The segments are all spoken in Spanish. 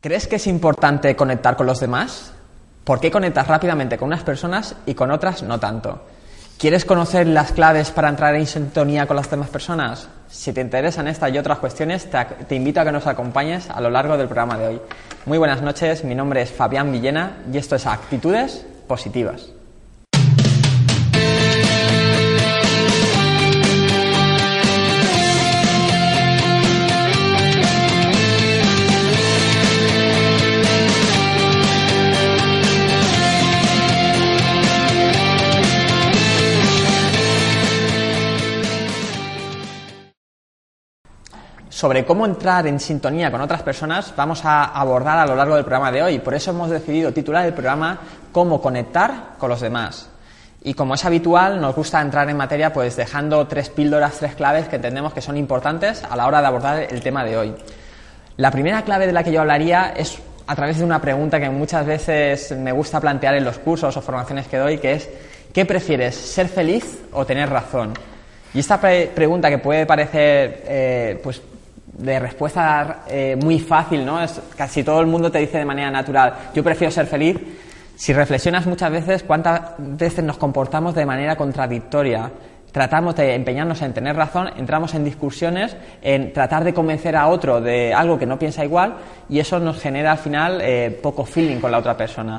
¿Crees que es importante conectar con los demás? ¿Por qué conectas rápidamente con unas personas y con otras no tanto? ¿Quieres conocer las claves para entrar en sintonía con las demás personas? Si te interesan estas y otras cuestiones, te, te, invito a que nos acompañes a lo largo del programa de hoy. Muy buenas noches, mi nombre es Fabián Villena y esto es Actitudes Positivas. Sobre cómo entrar en sintonía con otras personas vamos a abordar a lo largo del programa de hoy. Por eso hemos decidido titular el programa Cómo conectar con los demás. Y como es habitual, nos gusta entrar en materia pues dejando tres píldoras, tres claves que entendemos que son importantes a la hora de abordar el tema de hoy. La primera clave de la que yo hablaría es a través de una pregunta que muchas veces me gusta plantear en los cursos o formaciones que doy, que es ¿qué prefieres, ser feliz o tener razón? Y esta pre pregunta que puede parecer eh, pues de respuesta eh, muy fácil, ¿no? Es, casi todo el mundo te dice de manera natural, yo prefiero ser feliz. Si reflexionas muchas veces, ¿cuántas veces nos comportamos de manera contradictoria? Tratamos de empeñarnos en tener razón, entramos en discusiones, en tratar de convencer a otro de algo que no piensa igual y eso nos genera al final eh, poco feeling con la otra persona.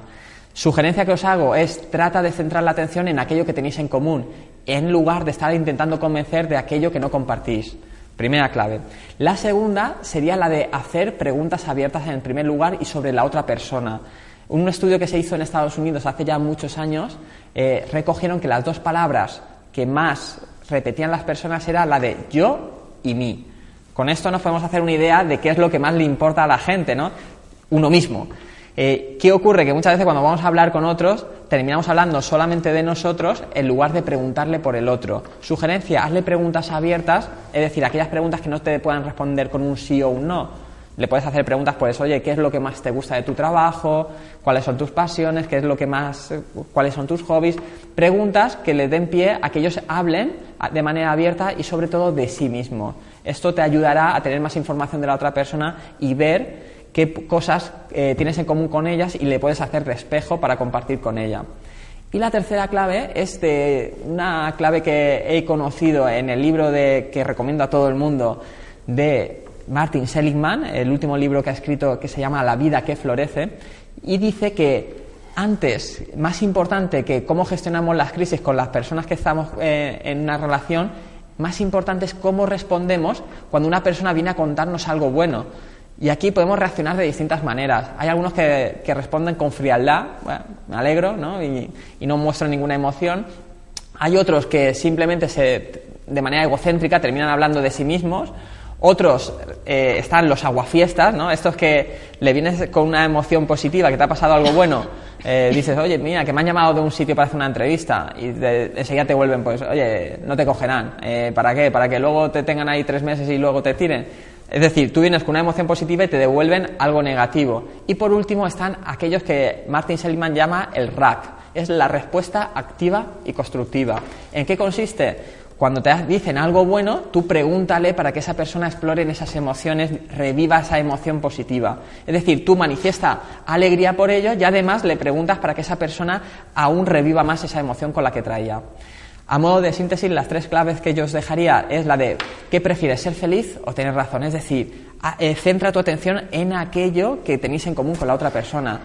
Sugerencia que os hago es trata de centrar la atención en aquello que tenéis en común, en lugar de estar intentando convencer de aquello que no compartís. Primera clave. La segunda sería la de hacer preguntas abiertas en primer lugar y sobre la otra persona. Un estudio que se hizo en Estados Unidos hace ya muchos años eh, recogieron que las dos palabras que más repetían las personas era la de yo y mí. Con esto nos podemos hacer una idea de qué es lo que más le importa a la gente, ¿no? Uno mismo. Eh, ¿Qué ocurre? Que muchas veces cuando vamos a hablar con otros terminamos hablando solamente de nosotros en lugar de preguntarle por el otro. Sugerencia, hazle preguntas abiertas, es decir, aquellas preguntas que no te puedan responder con un sí o un no. Le puedes hacer preguntas, pues, oye, ¿qué es lo que más te gusta de tu trabajo? ¿Cuáles son tus pasiones? ¿Qué es lo que más, cuáles son tus hobbies? Preguntas que le den pie a que ellos hablen de manera abierta y sobre todo de sí mismo. Esto te ayudará a tener más información de la otra persona y ver qué cosas eh, tienes en común con ellas y le puedes hacer de espejo para compartir con ella. Y la tercera clave es de una clave que he conocido en el libro de, que recomiendo a todo el mundo de Martin Seligman, el último libro que ha escrito que se llama La vida que florece, y dice que antes, más importante que cómo gestionamos las crisis con las personas que estamos eh, en una relación, más importante es cómo respondemos cuando una persona viene a contarnos algo bueno. Y aquí podemos reaccionar de distintas maneras. Hay algunos que, responden con frialdad, me alegro, ¿no? Y, no muestran ninguna emoción. Hay otros que simplemente se, de manera egocéntrica terminan hablando de sí mismos. Otros eh, están los aguafiestas, ¿no? Estos que le vienes con una emoción positiva, que te ha pasado algo bueno, eh, dices, oye, mira, que me han llamado de un sitio para hacer una entrevista y enseguida te vuelven, pues, oye, no te cogerán. Eh, ¿Para qué? ¿Para que luego te tengan ahí tres meses y luego te tiren? Es decir, tú vienes con una emoción positiva y te devuelven algo negativo. Y por último están aquellos que Martin Seligman llama el RAC, es la respuesta activa y constructiva. ¿En qué consiste? Cuando te dicen algo bueno, tú pregúntale para que esa persona explore esas emociones, reviva esa emoción positiva. Es decir, tú manifiesta alegría por ello y además le preguntas para que esa persona aún reviva más esa emoción con la que traía. A modo de síntesis, las tres claves que yo os dejaría es la de ¿qué prefieres, ser feliz o tener razón? Es decir, eh, centra tu atención en aquello que tenéis en común con la otra persona.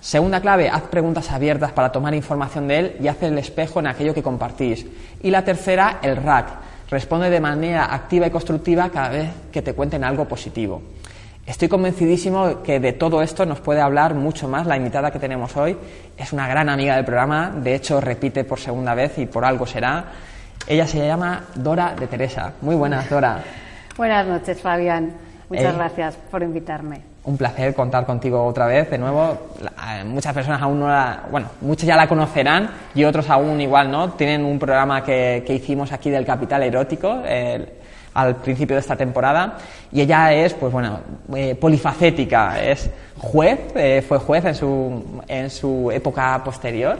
Segunda clave, haz preguntas abiertas para tomar información de él y haz el espejo en aquello que compartís. Y la tercera, el RAC. Responde de manera activa y constructiva cada vez que te cuenten algo positivo. Estoy convencidísimo que de todo esto nos puede hablar mucho más la invitada que tenemos hoy. Es una gran amiga del programa, de hecho repite por segunda vez y por algo será. Ella se llama Dora de Teresa. Muy buenas, Dora. Buenas noches, Fabián. Muchas gracias por invitarme. Un placer contar contigo otra vez, de nuevo. muchas personas aún no la, bueno, muchos ya la conocerán y otros aún igual no. Tienen un programa que, que hicimos aquí del Capital Erótico, al principio de esta temporada. Y ella es, pues bueno, eh, polifacética, es juez, eh, fue juez en su, en su época posterior,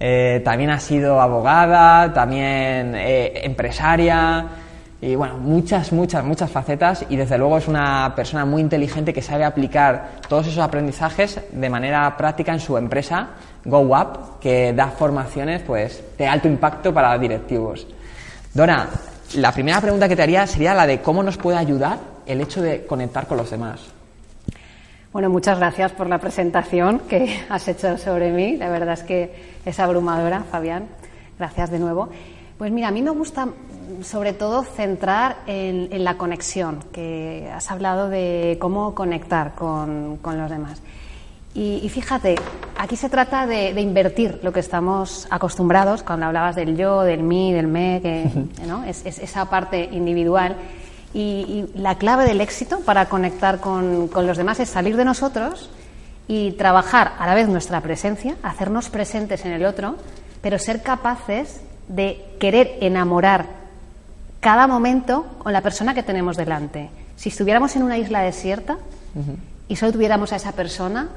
eh, también ha sido abogada, también empresaria. Y bueno, muchas, muchas, muchas facetas. Y desde luego es una persona muy inteligente que sabe aplicar todos esos aprendizajes de manera práctica en su empresa GoUp, que da formaciones pues de alto impacto para directivos. Dora, la primera pregunta que te haría sería la de cómo nos puede ayudar el hecho de conectar con los demás. Bueno, muchas gracias por la presentación que has hecho sobre mí. La verdad es que es abrumadora, Fabián. Gracias de nuevo. Pues mira, a mí me gusta sobre todo centrar en, la conexión, que has hablado de cómo conectar con los demás. Y, fíjate, aquí se trata de, invertir lo que estamos acostumbrados, cuando hablabas del yo, del mí, del me, que ¿no? es, esa parte individual. Y, la clave del éxito para conectar con, con, los demás es salir de nosotros y trabajar a la vez nuestra presencia, hacernos presentes en el otro, pero ser capaces de querer enamorar cada momento con la persona que tenemos delante. Si estuviéramos en una isla desierta y solo tuviéramos a esa persona,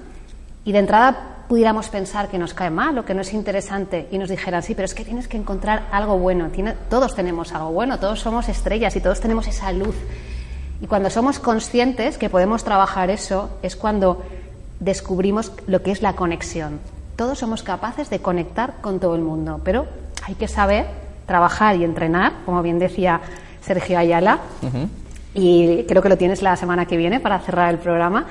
y de entrada pudiéramos pensar que nos cae mal o que no es interesante y nos dijeran, sí, pero es que tienes que encontrar algo bueno. todos tenemos algo bueno, todos somos estrellas y todos tenemos esa luz. Y cuando somos conscientes que podemos trabajar eso, es cuando descubrimos lo que es la conexión. Todos somos capaces de conectar con todo el mundo, pero hay que saber trabajar y entrenar, como bien decía Sergio Ayala, y creo que lo tienes la semana que viene para cerrar el programa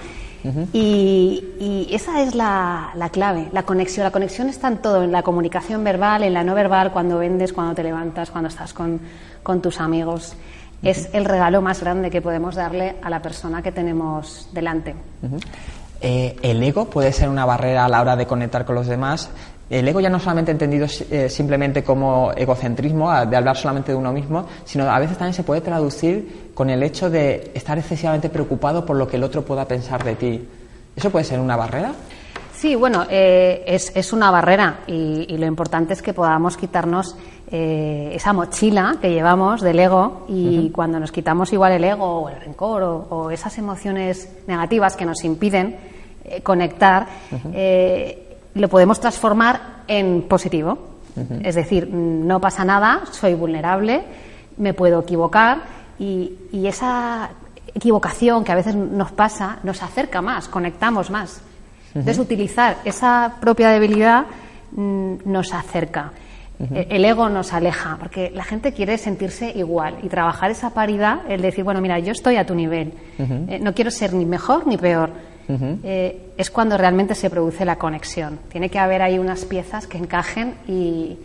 y, esa es la, clave, la conexión. La conexión está en todo, en la comunicación verbal, en la no verbal, cuando vendes, cuando te levantas, cuando estás con, tus amigos. Es el regalo más grande que podemos darle a la persona que tenemos delante. Eh, ¿El ego puede ser una barrera a la hora de conectar con los demás? El ego ya no solamente entendido eh, simplemente como egocentrismo, de hablar solamente de uno mismo, sino a veces también se puede traducir con el hecho de estar excesivamente preocupado por lo que el otro pueda pensar de ti. ¿Eso puede ser una barrera? Sí, bueno, eh, es, una barrera y, lo importante es que podamos quitarnos eh, esa mochila que llevamos del ego y cuando nos quitamos igual el ego o el rencor o, esas emociones negativas que nos impiden conectar, lo podemos transformar en positivo. Es decir, no pasa nada, soy vulnerable, me puedo equivocar y, esa equivocación que a veces nos pasa nos acerca más, conectamos más. Entonces, utilizar esa propia debilidad mm, nos acerca. E, el ego nos aleja, porque la gente quiere sentirse igual y trabajar esa paridad, el decir, bueno, mira, yo estoy a tu nivel, eh, no quiero ser ni mejor ni peor, eh, es cuando realmente se produce la conexión. Tiene que haber ahí unas piezas que encajen y,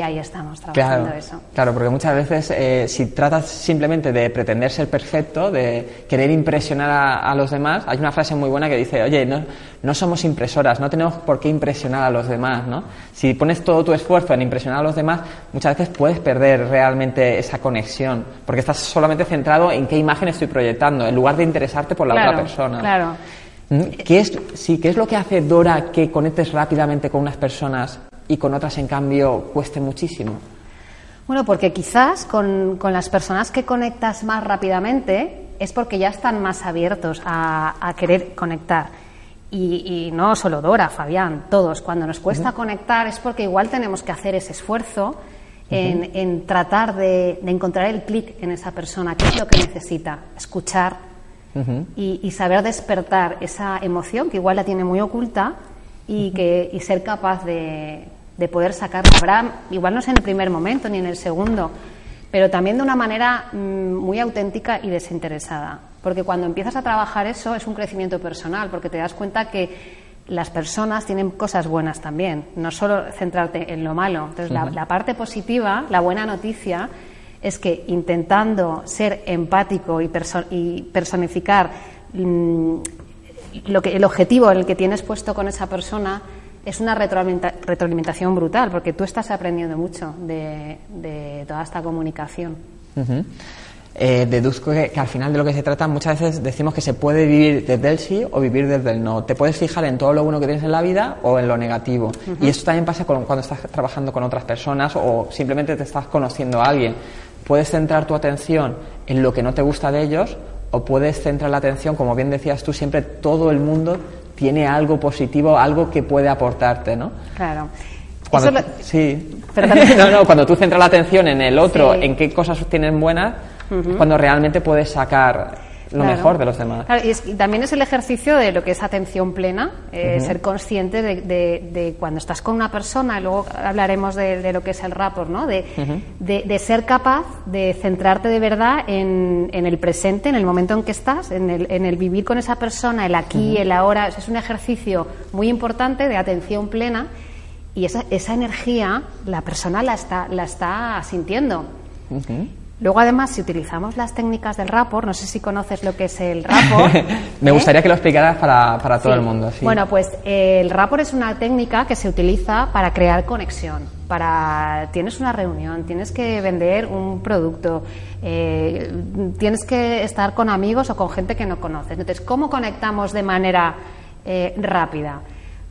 ahí estamos trabajando eso. Claro, porque muchas veces eh, si tratas simplemente de pretender ser perfecto, de querer impresionar a, los demás, hay una frase muy buena que dice, oye, no, no somos impresoras, no tenemos por qué impresionar a los demás, ¿no? Si pones todo tu esfuerzo en impresionar a los demás, muchas veces puedes perder realmente esa conexión, porque estás solamente centrado en qué imagen estoy proyectando, en lugar de interesarte por la otra persona. Claro. ¿Mm? ¿Qué es, sí, ¿Qué es lo que hace Dora que conectes rápidamente con unas personas y con otras, en cambio, cueste muchísimo? Bueno, porque quizás con, las personas que conectas más rápidamente es porque ya están más abiertos a, querer conectar. Y, no solo Dora, Fabián, todos. Cuando nos cuesta conectar es porque igual tenemos que hacer ese esfuerzo en, tratar de, de encontrar el clic en esa persona, qué es lo que necesita, escuchar, y, saber despertar esa emoción que igual la tiene muy oculta y, que, y ser capaz de, de poder sacarla. Habrá, igual no es en el primer momento ni en el segundo, pero también de una manera mm, muy auténtica y desinteresada. Porque cuando empiezas a trabajar eso es un crecimiento personal, porque te das cuenta que las personas tienen cosas buenas también, no solo centrarte en lo malo. Entonces, la, parte positiva, la buena noticia, es que intentando ser empático y, personificar mm, lo que, el objetivo en el que tienes puesto con esa persona es una retroalimentación brutal, porque tú estás aprendiendo mucho de, toda esta comunicación. eh, deduzco que, al final de lo que se trata muchas veces decimos que se puede vivir desde el sí o vivir desde el no. Te puedes fijar en todo lo bueno que tienes en la vida o en lo negativo. Y esto también pasa cuando estás trabajando con otras personas o simplemente te estás conociendo a alguien. Puedes centrar tu atención en lo que no te gusta de ellos o puedes centrar la atención, como bien decías tú, siempre todo el mundo tiene algo positivo, algo que puede aportarte, ¿no? Claro. Cuando, Sí. no, no, cuando tú centras la atención en el otro, en qué cosas tienen buenas, cuando realmente puedes sacar lo mejor de los demás. y, también es el ejercicio de lo que es atención plena, eh, ser consciente de, cuando estás con una persona, y luego hablaremos de, lo que es el rapport, ¿no? De, ser capaz de centrarte de verdad en, el presente, en el momento en que estás, en el, vivir con esa persona, el aquí, el ahora. Es un ejercicio muy importante de atención plena y esa, esa energía la persona la está, la está sintiendo. Luego, además, si utilizamos las técnicas del rapport, no sé si conoces lo que es el rapport. Me ¿eh? gustaría que lo explicaras para, para todo el mundo. Bueno, pues eh, el rapport es una técnica que se utiliza para crear conexión. Para tienes una reunión, tienes que vender un producto, eh, tienes que estar con amigos o con gente que no conoces. Entonces, ¿cómo conectamos de manera rápida?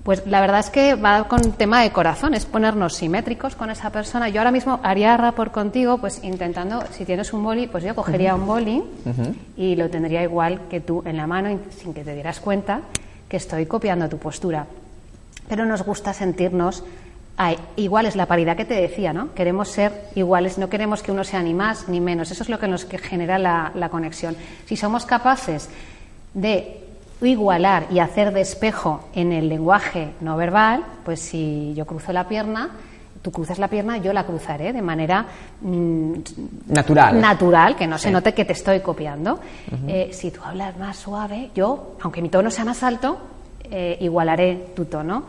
Pues la verdad es que va con tema de corazón, es ponernos simétricos con esa persona. Yo ahora mismo haría rapport contigo, pues intentando, si tienes un boli, pues yo cogería un boli y lo tendría igual que tú en la mano, sin que te dieras cuenta que estoy copiando tu postura. Pero nos gusta sentirnos iguales, la paridad que te decía, ¿no? Queremos ser iguales, no queremos que uno sea ni más ni menos. Eso es lo que nos genera la conexión. Si somos capaces de igualar y hacer de espejo en el lenguaje no verbal, pues si yo cruzo la pierna, tú cruzas la pierna, yo la cruzaré de manera mm, natural. Natural, que no se note que te estoy copiando. Eh, si tú hablas más suave, yo, aunque mi tono sea más alto, eh, igualaré tu tono.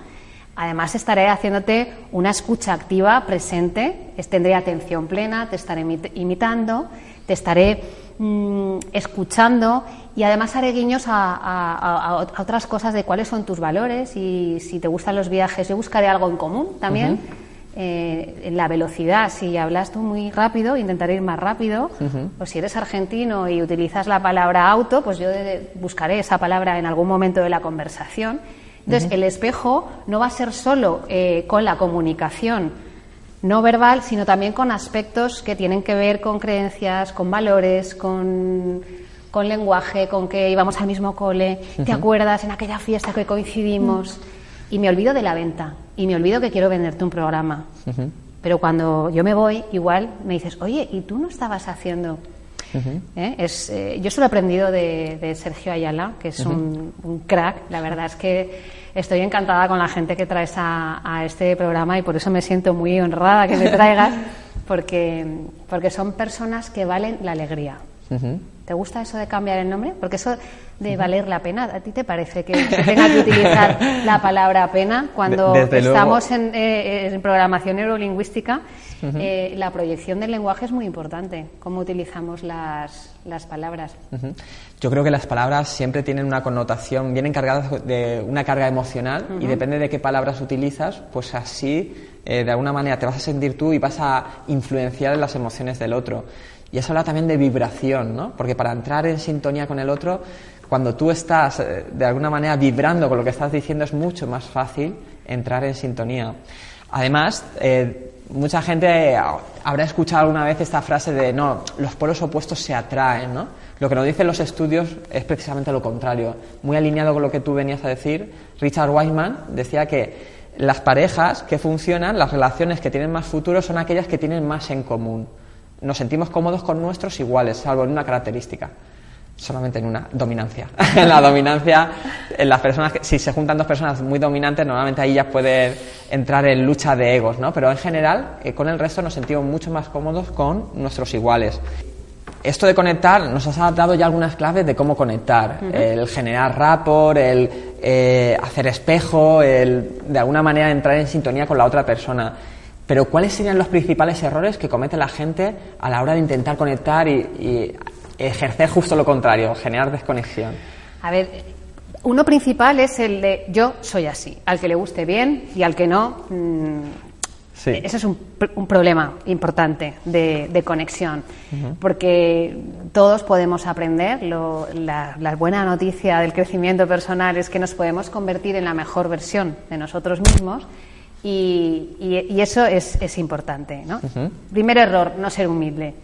Además, estaré haciéndote una escucha activa, presente, tendré atención plena, te estaré imitando, te estaré mm, escuchando y además haré guiños a, otras cosas de cuáles son tus valores y si te gustan los viajes. Yo buscaré algo en común también. Eh, en la velocidad, si hablas tú muy rápido, intentaré ir más rápido. O si eres argentino y utilizas la palabra auto, pues yo buscaré esa palabra en algún momento de la conversación. Entonces, el espejo no va a ser solo eh, con la comunicación no verbal, sino también con aspectos que tienen que ver con creencias, con valores, con con lenguaje, con que íbamos al mismo cole, ¿te acuerdas en aquella fiesta que coincidimos? Y me olvido de la venta y me olvido que quiero venderte un programa. Pero cuando yo me voy, igual me dices, oye, ¿y tú no estabas haciendo? ¿Eh? es, eh, yo solo he aprendido de, Sergio Ayala, que es un, crack. La verdad es que estoy encantada con la gente que traes a, este programa y por eso me siento muy honrada que me traigas, porque, porque son personas que valen la alegría. ¿Te gusta eso de cambiar el nombre? Porque eso de valer la pena, ¿a ti te parece que se tenga que utilizar la palabra pena cuando estamos eh, en, programación neurolingüística? Eh, la proyección del lenguaje es muy importante, cómo utilizamos las, las palabras. Yo creo que las palabras siempre tienen una connotación, vienen cargadas de una carga emocional y depende de qué palabras utilizas, pues así eh, de alguna manera te vas a sentir tú y vas a influenciar en las emociones del otro. Y eso habla también de vibración, ¿no? Porque para entrar en sintonía con el otro, cuando tú estás eh, de alguna manera vibrando con lo que estás diciendo, es mucho más fácil entrar en sintonía. Además, eh, mucha gente habrá escuchado alguna vez esta frase de no, los polos opuestos se atraen, ¿no? Lo que nos dicen los estudios es precisamente lo contrario. Muy alineado con lo que tú venías a decir, Richard Weissman decía que las parejas que funcionan, las relaciones que tienen más futuro son aquellas que tienen más en común nos sentimos cómodos con nuestros iguales, salvo en una característica, solamente en una dominancia. en la dominancia, en las personas que, si se juntan dos personas muy dominantes, normalmente ahí ya puede entrar en lucha de egos, ¿no? Pero en general, eh, con el resto nos sentimos mucho más cómodos con nuestros iguales. Esto de conectar, nos has dado ya algunas claves de cómo conectar. El generar rapport, el eh, hacer espejo, el de alguna manera entrar en sintonía con la otra persona. Pero ¿cuáles serían los principales errores que comete la gente a la hora de intentar conectar y, ejercer justo lo contrario, generar desconexión? A ver, uno principal es el de yo soy así, al que le guste bien y al que no, mm, Eso es un, problema importante de, conexión, porque todos podemos aprender. la, buena noticia del crecimiento personal es que nos podemos convertir en la mejor versión de nosotros mismos y, eso es, importante. ¿no? Primer error, no ser humilde.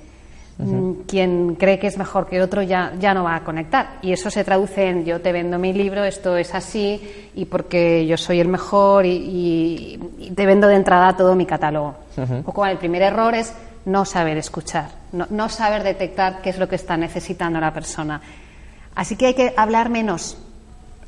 Mm, quien cree que es mejor que otro ya, ya no va a conectar. Y eso se traduce en yo te vendo mi libro, esto es así, y porque yo soy el mejor y, te vendo de entrada todo mi catálogo. Un poco el primer error es no saber escuchar, no, saber detectar qué es lo que está necesitando la persona. Así que hay que hablar menos,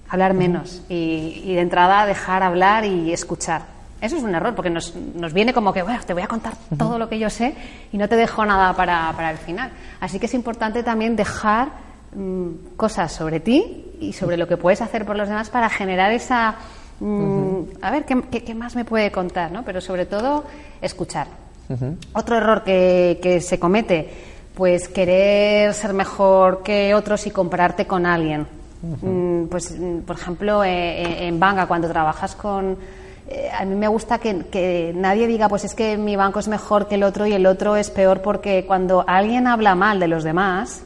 hablar menos y, y de entrada dejar hablar y escuchar. Eso es un error, porque nos, nos viene como que, bueno, te voy a contar todo lo que yo sé y no te dejo nada para, para el final. Así que es importante también dejar mm, cosas sobre ti y sobre lo que puedes hacer por los demás para generar esa... Mm, a ver, ¿qué, ¿qué, más me puede contar? ¿no? Pero sobre todo, escuchar. Otro error que, que se comete, pues querer ser mejor que otros y compararte con alguien. Mm, pues, por ejemplo, eh, eh, en Banga, cuando trabajas con eh, a mí me gusta que, nadie diga, pues es que mi banco es mejor que el otro y el otro es peor, porque cuando alguien habla mal de los demás,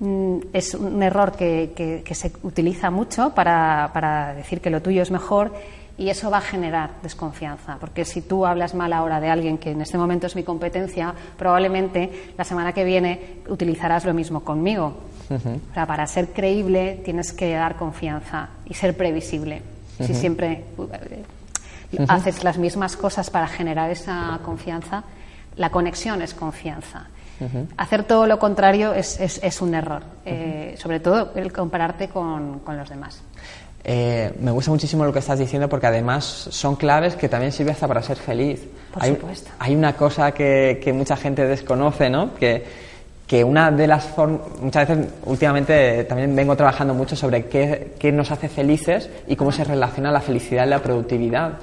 mm, es un error que, se utiliza mucho para, decir que lo tuyo es mejor y eso va a generar desconfianza, porque si tú hablas mal ahora de alguien que en este momento es mi competencia, probablemente la semana que viene utilizarás lo mismo conmigo. o sea, para ser creíble tienes que dar confianza y ser previsible. Si siempre haces las mismas cosas para generar esa confianza, la conexión es confianza. Hacer todo lo contrario es, es, un error, eh, sobre todo el compararte con, con los demás. Eh, me gusta muchísimo lo que estás diciendo porque además son claves que también sirven hasta para ser feliz. Por hay, supuesto. hay una cosa que, que, mucha gente desconoce, ¿no? Que, que una de las formas, muchas veces últimamente también vengo trabajando mucho sobre qué, qué nos hace felices y cómo se relaciona la felicidad y la productividad.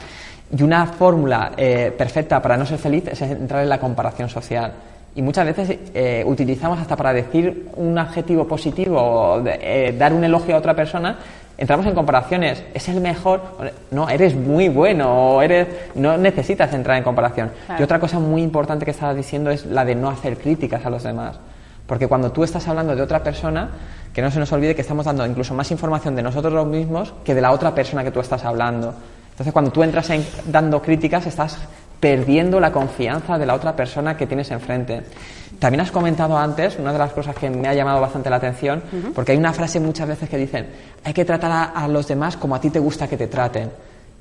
Y una fórmula eh, perfecta para no ser feliz es entrar en la comparación social. Y muchas veces eh, utilizamos hasta para decir un adjetivo positivo o eh, dar un elogio a otra persona, entramos en comparaciones. Es el mejor, no, eres muy bueno, o eres, no necesitas entrar en comparación. Y otra cosa muy importante que estabas diciendo es la de no hacer críticas a los demás. Porque cuando tú estás hablando de otra persona, que no se nos olvide que estamos dando incluso más información de nosotros mismos que de la otra persona que tú estás hablando. Entonces, cuando tú entras en, dando críticas, estás perdiendo la confianza de la otra persona que tienes enfrente. También has comentado antes, una de las cosas que me ha llamado bastante la atención, porque hay una frase muchas veces que dicen, hay que tratar a, los demás como a ti te gusta que te traten.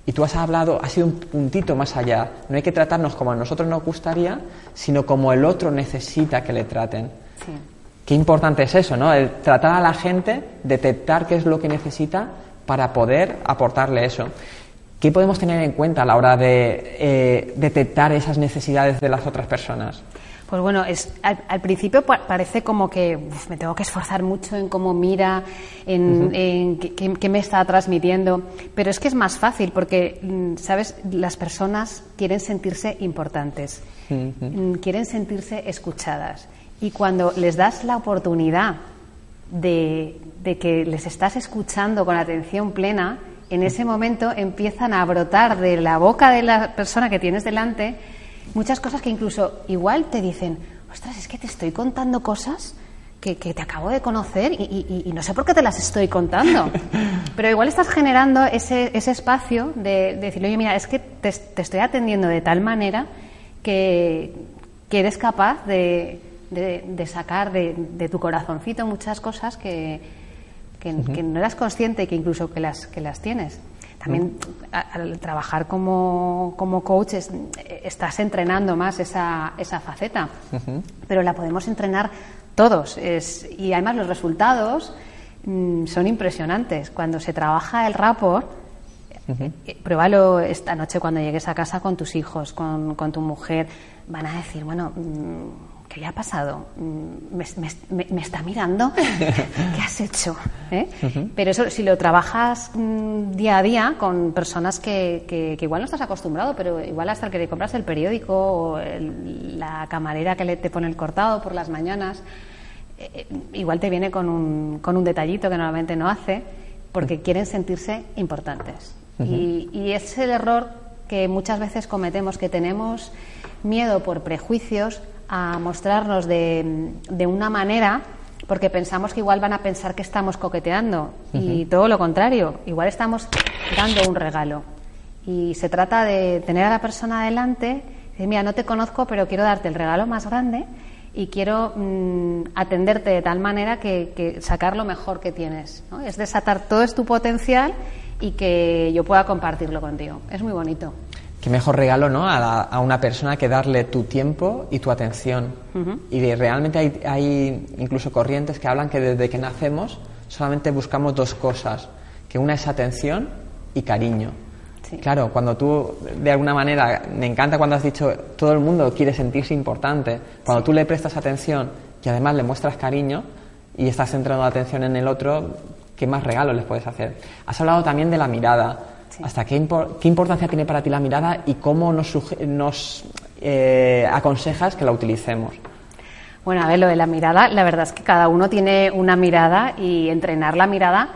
Y tú has hablado, has sido un puntito más allá. No hay que tratarnos como a nosotros nos gustaría, sino como el otro necesita que le traten. Qué importante es eso, ¿no? El tratar a la gente, detectar qué es lo que necesita para poder aportarle eso. ¿Qué podemos tener en cuenta a la hora de eh, detectar esas necesidades de las otras personas? Pues bueno, es, al, principio parece como que me tengo que esforzar mucho en cómo mira, en, qué, me está transmitiendo, pero es que es más fácil porque, mm, ¿sabes? Las personas quieren sentirse importantes, mm, quieren sentirse escuchadas y cuando les das la oportunidad de, de que les estás escuchando con atención plena, en ese momento empiezan a brotar de la boca de la persona que tienes delante muchas cosas que incluso igual te dicen, ostras, es que te estoy contando cosas que, te acabo de conocer y, no sé por qué te las estoy contando. Pero igual estás generando ese, ese espacio de, decirle, oye, mira, es que te, estoy atendiendo de tal manera que, eres capaz de, de sacar de, tu corazoncito muchas cosas que, que, no eras consciente y que incluso que las, que las tienes. También al trabajar como, como coach estás entrenando más esa, esa faceta, pero la podemos entrenar todos. Es, y además los resultados mm, son impresionantes. Cuando se trabaja el rapport, eh, pruébalo esta noche cuando llegues a casa con tus hijos, con, con tu mujer. Van a decir, bueno, mm, ¿qué le ha pasado? Mm, ¿Me, está mirando? ¿Qué has hecho? ¿Eh? Pero eso, si lo trabajas mm, día a día con personas que, igual no estás acostumbrado, pero igual hasta el que le compras el periódico o la camarera que le te pone el cortado por las mañanas, eh, eh, igual te viene con un, con un detallito que normalmente no hace, porque quieren sentirse importantes. y, y es el error que muchas veces cometemos, que tenemos miedo por prejuicios a mostrarnos de, de una manera porque pensamos que igual van a pensar que estamos coqueteando y todo lo contrario, igual estamos dando un regalo. Y se trata de tener a la persona adelante, decir, mira, no te conozco, pero quiero darte el regalo más grande y quiero mm, atenderte de tal manera que, sacar lo mejor que tienes. ¿no? Es desatar todo es tu potencial y que yo pueda compartirlo contigo. Es muy bonito. Qué mejor regalo, ¿no? A, una persona que darle tu tiempo y tu atención. Y realmente hay, hay, incluso corrientes que hablan que desde que nacemos solamente buscamos dos cosas, que una es atención y cariño. Claro, cuando tú, de alguna manera, me encanta cuando has dicho, todo el mundo quiere sentirse importante, cuando tú le prestas atención y además le muestras cariño y estás centrando la atención en el otro, ¿qué más regalo les puedes hacer? Has hablado también de la mirada. ¿Hasta qué, qué, importancia tiene para ti la mirada y cómo nos, nos eh, aconsejas que la utilicemos? Bueno, a ver, lo de la mirada, la verdad es que cada uno tiene una mirada y entrenar la mirada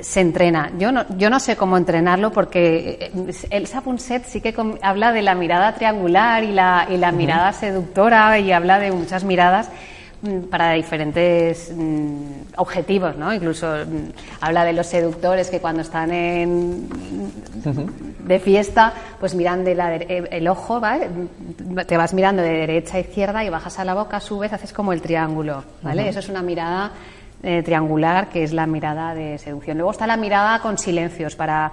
se entrena. Yo no, yo no sé cómo entrenarlo porque eh, el Sapunset sí que habla de la mirada triangular y la, y la mirada seductora y habla de muchas miradas para diferentes mm, objetivos, ¿no? Incluso mm, habla de los seductores que cuando están en, de fiesta, pues miran de la, eh, el ojo, ¿vale? Te vas mirando de derecha a izquierda y bajas a la boca, a su vez haces como el triángulo, ¿vale? Eso es una mirada eh, triangular, que es la mirada de seducción. Luego está la mirada con silencios, para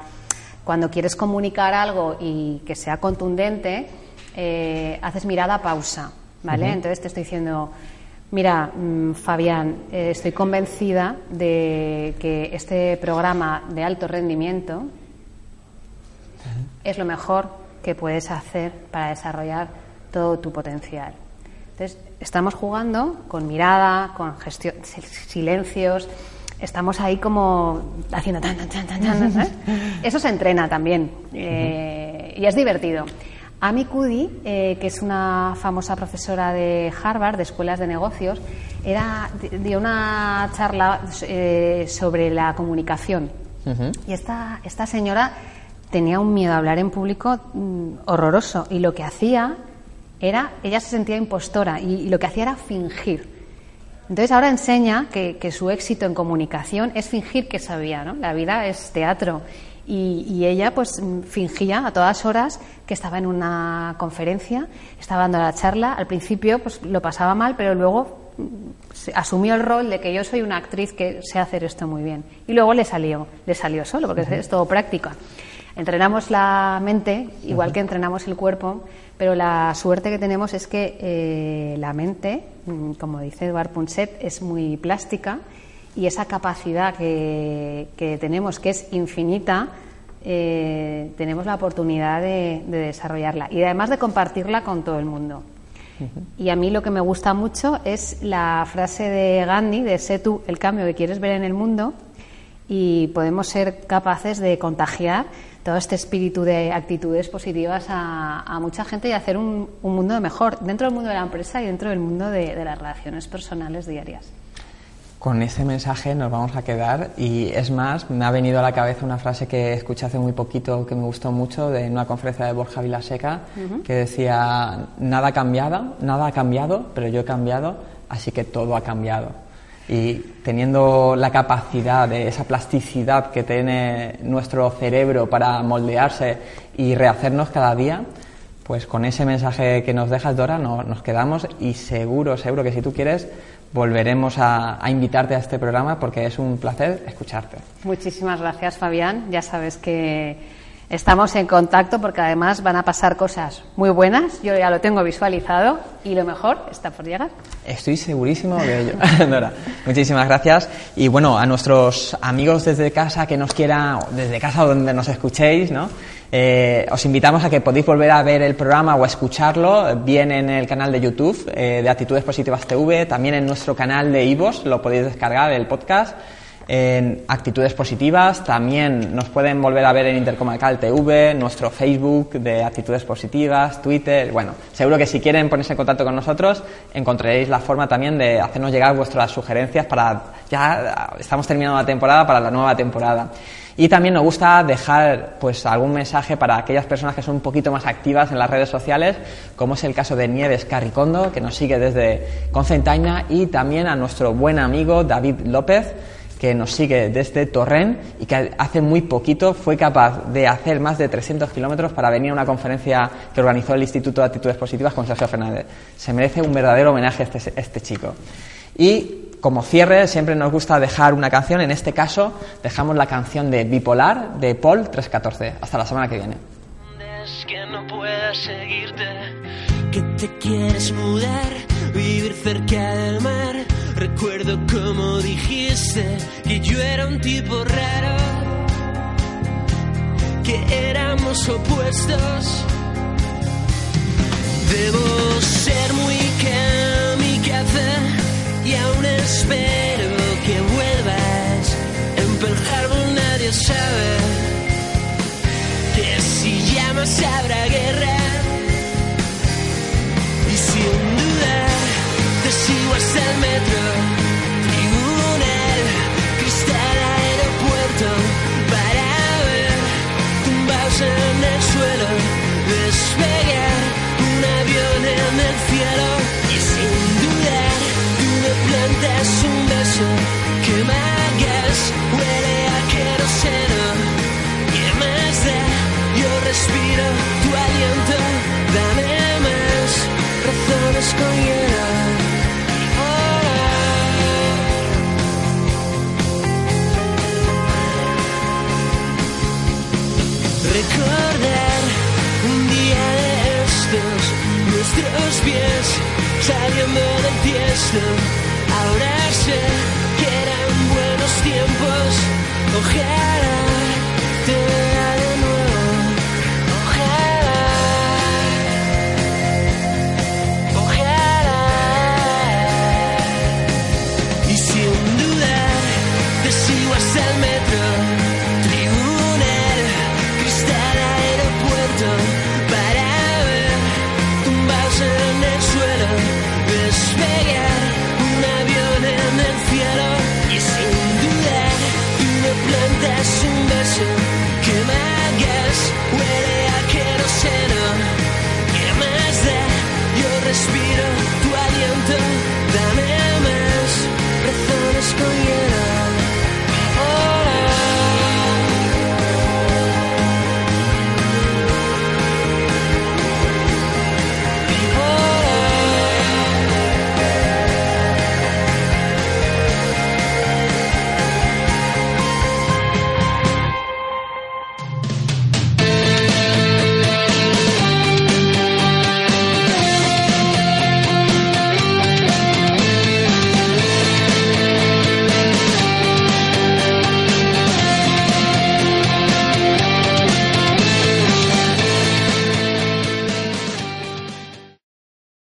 cuando quieres comunicar algo y que sea contundente, eh, haces mirada pausa, ¿vale? Entonces te estoy diciendo, mira, mm, Fabián, eh, estoy convencida de que este programa de alto rendimiento es lo mejor que puedes hacer para desarrollar todo tu potencial. Entonces, estamos jugando con mirada, con gestión, silencios, estamos ahí como haciendo tan, tan, tan, tan, ¿eh? Eso se entrena también eh, y es divertido. Amy Cuddy, eh, que es una famosa profesora de Harvard, de escuelas de negocios, era, dio una charla sobre la comunicación. Y esta, esta señora tenía un miedo a hablar en público mm, horroroso y lo que hacía era, ella se sentía impostora y, lo que hacía era fingir. Entonces ahora enseña que, su éxito en comunicación es fingir que sabía, ¿no? La vida es teatro. Y, ella pues fingía a todas horas que estaba en una conferencia, estaba dando la charla, al principio pues lo pasaba mal, pero luego mm, asumió el rol de que yo soy una actriz que sé hacer esto muy bien. Y luego le salió, le salió solo, porque es todo práctica. Entrenamos la mente, igual que entrenamos el cuerpo, pero la suerte que tenemos es que eh, la mente, mm, como dice Eduard Punset, es muy plástica y esa capacidad que, tenemos, que es infinita, eh, tenemos la oportunidad de, desarrollarla y además de compartirla con todo el mundo. Y a mí lo que me gusta mucho es la frase de Gandhi, de sé tú el cambio que quieres ver en el mundo y podemos ser capaces de contagiar todo este espíritu de actitudes positivas a, mucha gente y hacer un, mundo mejor dentro del mundo de la empresa y dentro del mundo de, las relaciones personales diarias. Con ese mensaje nos vamos a quedar. Y es más, me ha venido a la cabeza una frase que escuché hace muy poquito que me gustó mucho de una conferencia de Borja Vilaseca que decía nada ha cambiado, nada ha cambiado, pero yo he cambiado, así que todo ha cambiado y teniendo la capacidad de esa plasticidad que tiene nuestro cerebro para moldearse y rehacernos cada día, pues con ese mensaje que nos dejas, Dora, nos quedamos y seguro, seguro que si tú quieres, volveremos a, a, invitarte a este programa porque es un placer escucharte. Muchísimas gracias, Fabián. Ya sabes que Estamos en contacto porque además van a pasar cosas muy buenas, yo ya lo tengo visualizado y lo mejor está por llegar. Estoy segurísimo de ello, Nora. Muchísimas gracias. Y bueno, a nuestros amigos desde casa que nos quieran, desde casa donde nos escuchéis, ¿no? Eh, os invitamos a que podéis volver a ver el programa o a escucharlo bien en el canal de YouTube eh, de Actitudes Positivas TV, también en nuestro canal de IVOS, lo podéis descargar el podcast en Actitudes Positivas. También nos pueden volver a ver en Intercomarcal TV, nuestro Facebook de Actitudes Positivas, Twitter. Bueno, seguro que si quieren ponerse en contacto con nosotros, encontraréis la forma también de hacernos llegar vuestras sugerencias para. Ya estamos terminando la temporada para la nueva temporada. Y también nos gusta dejar pues algún mensaje para aquellas personas que son un poquito más activas en las redes sociales, como es el caso de Nieves Carricondo, que nos sigue desde Concentaina, y también a nuestro buen amigo David López, que nos sigue desde Torrent y que hace muy poquito fue capaz de hacer más de 300 kilómetros para venir a una conferencia que organizó el Instituto de Actitudes Positivas con Sergio Fernández. Se merece un verdadero homenaje este, este chico. Y como cierre siempre nos gusta dejar una canción, en este caso dejamos la canción de Bipolar de Paul 314. Hasta la semana que viene. que no puedas seguirte, que te quieres mudar, vivir cerca del mar. Recuerdo como dijiste que yo era un tipo raro, que éramos opuestos. Debo ser muy si habrá guerra. Y sin duda te sigo hasta el metro, tribunal, cristal aeropuerto, para ver tumbados en el suelo, despegar un avión en el cielo. Es un beso que me hagas, huele a queroseno. Respiro tu aliento, dame más razones con hielo. Recordar un día de estos, nuestros pies saliendo del tiesto Ahora sé que eran buenos tiempos, ojalá. 是